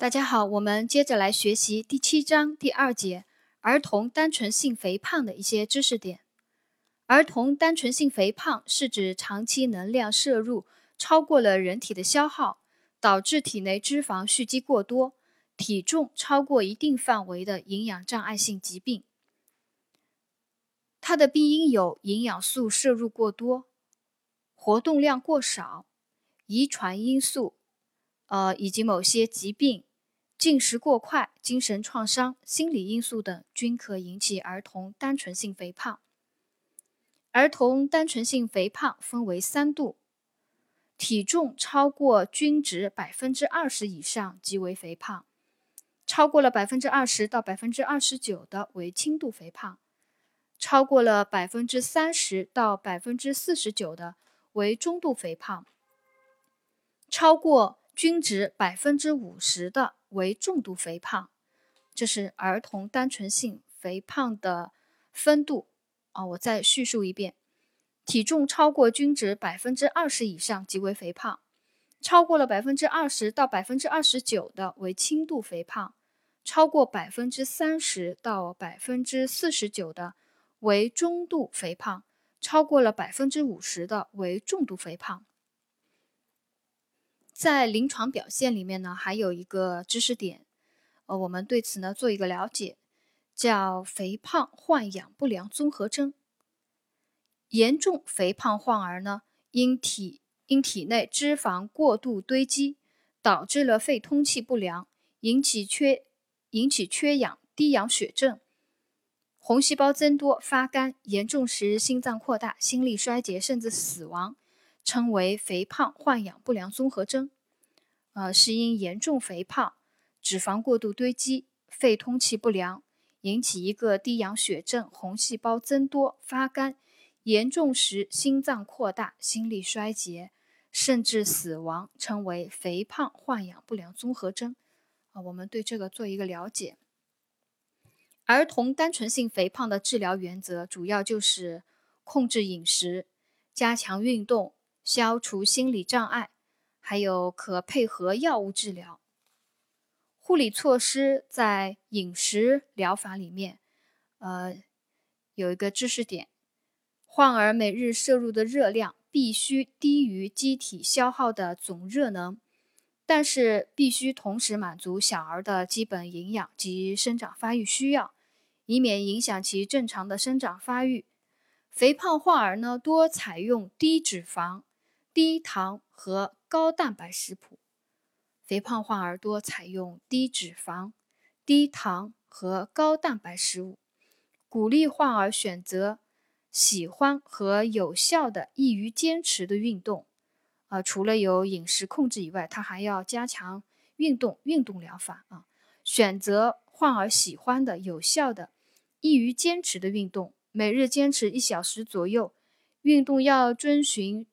大家好，我们接着来学习第七章第二节儿童单纯性肥胖的一些知识点。儿童单纯性肥胖是指长期能量摄入超过了人体的消耗，导致体内脂肪蓄积过多，体重超过一定范围的营养障碍性疾病。它的病因有营养素摄入过多、活动量过少、遗传因素，呃，以及某些疾病。进食过快、精神创伤、心理因素等均可引起儿童单纯性肥胖。儿童单纯性肥胖分为三度：体重超过均值百分之二十以上即为肥胖；超过了百分之二十到百分之二十九的为轻度肥胖；超过了百分之三十到百分之四十九的为中度肥胖；超过均值百分之五十的。为重度肥胖，这是儿童单纯性肥胖的分度啊。我再叙述一遍：体重超过均值百分之二十以上即为肥胖；超过了百分之二十到百分之二十九的为轻度肥胖；超过百分之三十到百分之四十九的为中度肥胖；超过了百分之五十的为重度肥胖。在临床表现里面呢，还有一个知识点，呃，我们对此呢做一个了解，叫肥胖患氧不良综合征。严重肥胖患儿呢，因体因体内脂肪过度堆积，导致了肺通气不良，引起缺引起缺氧、低氧血症，红细胞增多、发干，严重时心脏扩大、心力衰竭，甚至死亡。称为肥胖患氧不良综合征，呃，是因严重肥胖、脂肪过度堆积、肺通气不良，引起一个低氧血症、红细胞增多、发干，严重时心脏扩大、心力衰竭，甚至死亡，称为肥胖患氧不良综合征。啊，我们对这个做一个了解。儿童单纯性肥胖的治疗原则主要就是控制饮食、加强运动。消除心理障碍，还有可配合药物治疗。护理措施在饮食疗法里面，呃，有一个知识点：患儿每日摄入的热量必须低于机体消耗的总热能，但是必须同时满足小儿的基本营养及生长发育需要，以免影响其正常的生长发育。肥胖患儿呢，多采用低脂肪。低糖和高蛋白食谱，肥胖患儿多采用低脂肪、低糖和高蛋白食物。鼓励患儿选择喜欢和有效的、易于坚持的运动。啊，除了有饮食控制以外，他还要加强运动、运动疗法啊。选择患儿喜欢的、有效的、易于坚持的运动，每日坚持一小时左右。运动要遵循。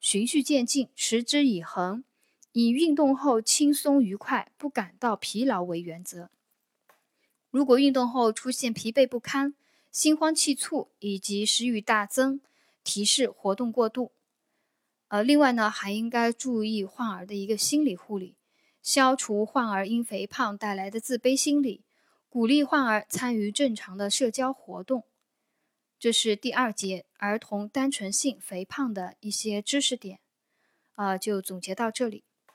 循序渐进，持之以恒，以运动后轻松愉快、不感到疲劳为原则。如果运动后出现疲惫不堪、心慌气促以及食欲大增，提示活动过度。呃，另外呢，还应该注意患儿的一个心理护理，消除患儿因肥胖带来的自卑心理，鼓励患儿参与正常的社交活动。这是第二节儿童单纯性肥胖的一些知识点，啊，就总结到这里。